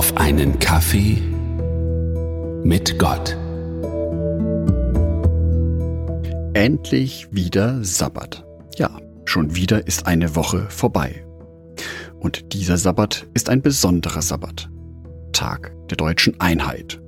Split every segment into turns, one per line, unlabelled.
auf einen Kaffee mit Gott.
Endlich wieder Sabbat. Ja, schon wieder ist eine Woche vorbei. Und dieser Sabbat ist ein besonderer Sabbat. Tag der deutschen Einheit.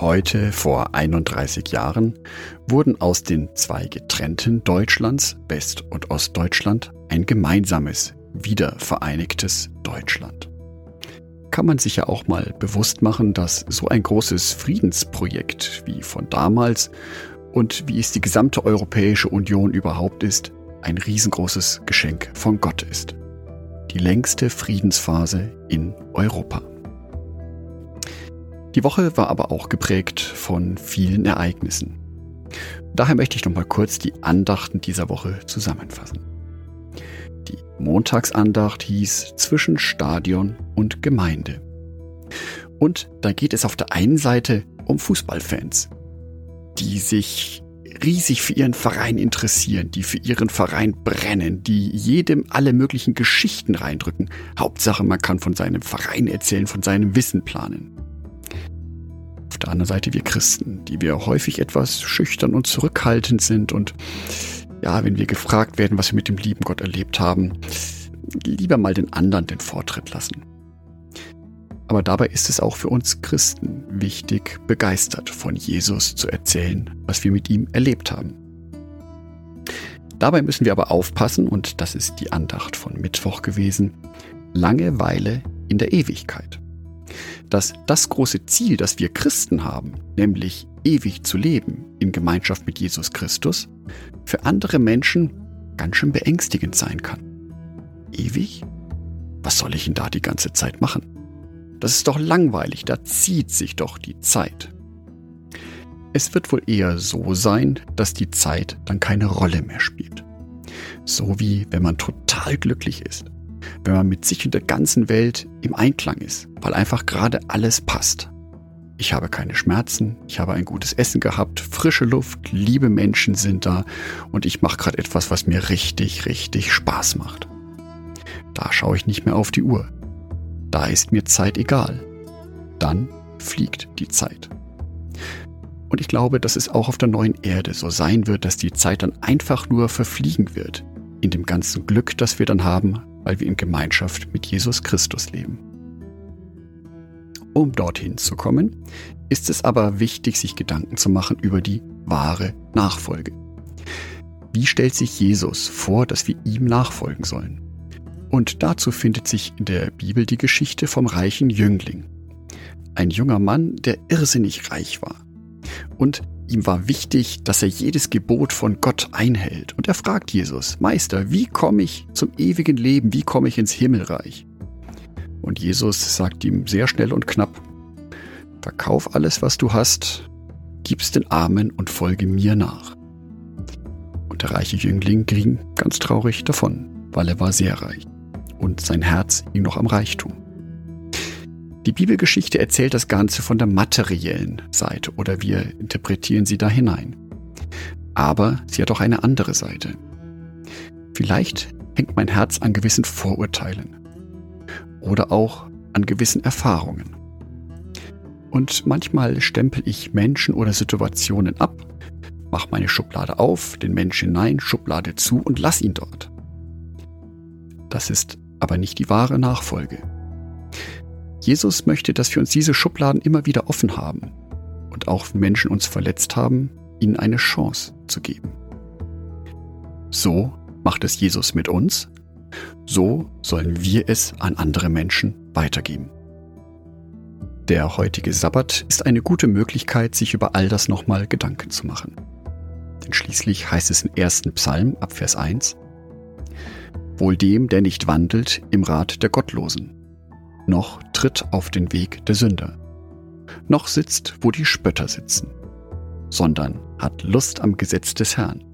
Heute, vor 31 Jahren, wurden aus den zwei getrennten Deutschlands, West- und Ostdeutschland, ein gemeinsames, wiedervereinigtes Deutschland. Kann man sich ja auch mal bewusst machen, dass so ein großes Friedensprojekt wie von damals und wie es die gesamte Europäische Union überhaupt ist, ein riesengroßes Geschenk von Gott ist. Die längste Friedensphase in Europa. Die Woche war aber auch geprägt von vielen Ereignissen. Daher möchte ich noch mal kurz die Andachten dieser Woche zusammenfassen. Montagsandacht hieß zwischen Stadion und Gemeinde. Und da geht es auf der einen Seite um Fußballfans, die sich riesig für ihren Verein interessieren, die für ihren Verein brennen, die jedem alle möglichen Geschichten reindrücken. Hauptsache, man kann von seinem Verein erzählen, von seinem Wissen planen. Auf der anderen Seite wir Christen, die wir häufig etwas schüchtern und zurückhaltend sind und ja, wenn wir gefragt werden, was wir mit dem lieben Gott erlebt haben, lieber mal den anderen den Vortritt lassen. Aber dabei ist es auch für uns Christen wichtig, begeistert von Jesus zu erzählen, was wir mit ihm erlebt haben. Dabei müssen wir aber aufpassen, und das ist die Andacht von Mittwoch gewesen, Langeweile in der Ewigkeit. Dass das große Ziel, das wir Christen haben, nämlich ewig zu leben in Gemeinschaft mit Jesus Christus, für andere Menschen ganz schön beängstigend sein kann. Ewig? Was soll ich denn da die ganze Zeit machen? Das ist doch langweilig, da zieht sich doch die Zeit. Es wird wohl eher so sein, dass die Zeit dann keine Rolle mehr spielt. So wie wenn man total glücklich ist, wenn man mit sich und der ganzen Welt im Einklang ist, weil einfach gerade alles passt. Ich habe keine Schmerzen, ich habe ein gutes Essen gehabt, frische Luft, liebe Menschen sind da und ich mache gerade etwas, was mir richtig, richtig Spaß macht. Da schaue ich nicht mehr auf die Uhr. Da ist mir Zeit egal. Dann fliegt die Zeit. Und ich glaube, dass es auch auf der neuen Erde so sein wird, dass die Zeit dann einfach nur verfliegen wird. In dem ganzen Glück, das wir dann haben, weil wir in Gemeinschaft mit Jesus Christus leben. Um dorthin zu kommen, ist es aber wichtig, sich Gedanken zu machen über die wahre Nachfolge. Wie stellt sich Jesus vor, dass wir ihm nachfolgen sollen? Und dazu findet sich in der Bibel die Geschichte vom reichen Jüngling. Ein junger Mann, der irrsinnig reich war. Und ihm war wichtig, dass er jedes Gebot von Gott einhält. Und er fragt Jesus, Meister, wie komme ich zum ewigen Leben? Wie komme ich ins Himmelreich? Und Jesus sagt ihm sehr schnell und knapp, verkauf alles, was du hast, gib's den Armen und folge mir nach. Und der reiche Jüngling ging ganz traurig davon, weil er war sehr reich und sein Herz hing noch am Reichtum. Die Bibelgeschichte erzählt das Ganze von der materiellen Seite oder wir interpretieren sie da hinein. Aber sie hat auch eine andere Seite. Vielleicht hängt mein Herz an gewissen Vorurteilen, oder auch an gewissen Erfahrungen. Und manchmal stempel ich Menschen oder Situationen ab, mach meine Schublade auf, den Menschen hinein, Schublade zu und lass ihn dort. Das ist aber nicht die wahre Nachfolge. Jesus möchte, dass wir uns diese Schubladen immer wieder offen haben und auch wenn Menschen uns verletzt haben, ihnen eine Chance zu geben. So macht es Jesus mit uns so sollen wir es an andere Menschen weitergeben. Der heutige Sabbat ist eine gute Möglichkeit, sich über all das nochmal Gedanken zu machen. Denn schließlich heißt es im ersten Psalm ab Vers 1, Wohl dem, der nicht wandelt im Rat der Gottlosen, noch tritt auf den Weg der Sünder, noch sitzt, wo die Spötter sitzen, sondern hat Lust am Gesetz des Herrn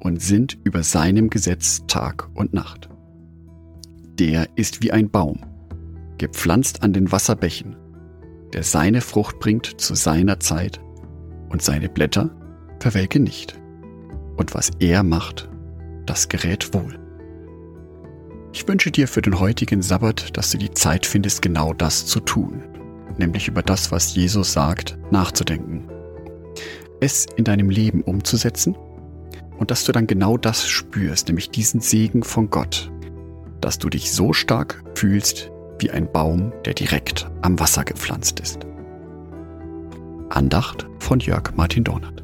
und sinnt über seinem Gesetz Tag und Nacht der ist wie ein Baum, gepflanzt an den Wasserbächen, der seine Frucht bringt zu seiner Zeit, und seine Blätter verwelken nicht. Und was er macht, das gerät wohl.
Ich wünsche dir für den heutigen Sabbat, dass du die Zeit findest, genau das zu tun, nämlich über das, was Jesus sagt, nachzudenken, es in deinem Leben umzusetzen und dass du dann genau das spürst, nämlich diesen Segen von Gott, dass du dich so stark fühlst wie ein Baum, der direkt am Wasser gepflanzt ist. Andacht von Jörg Martin Dornert.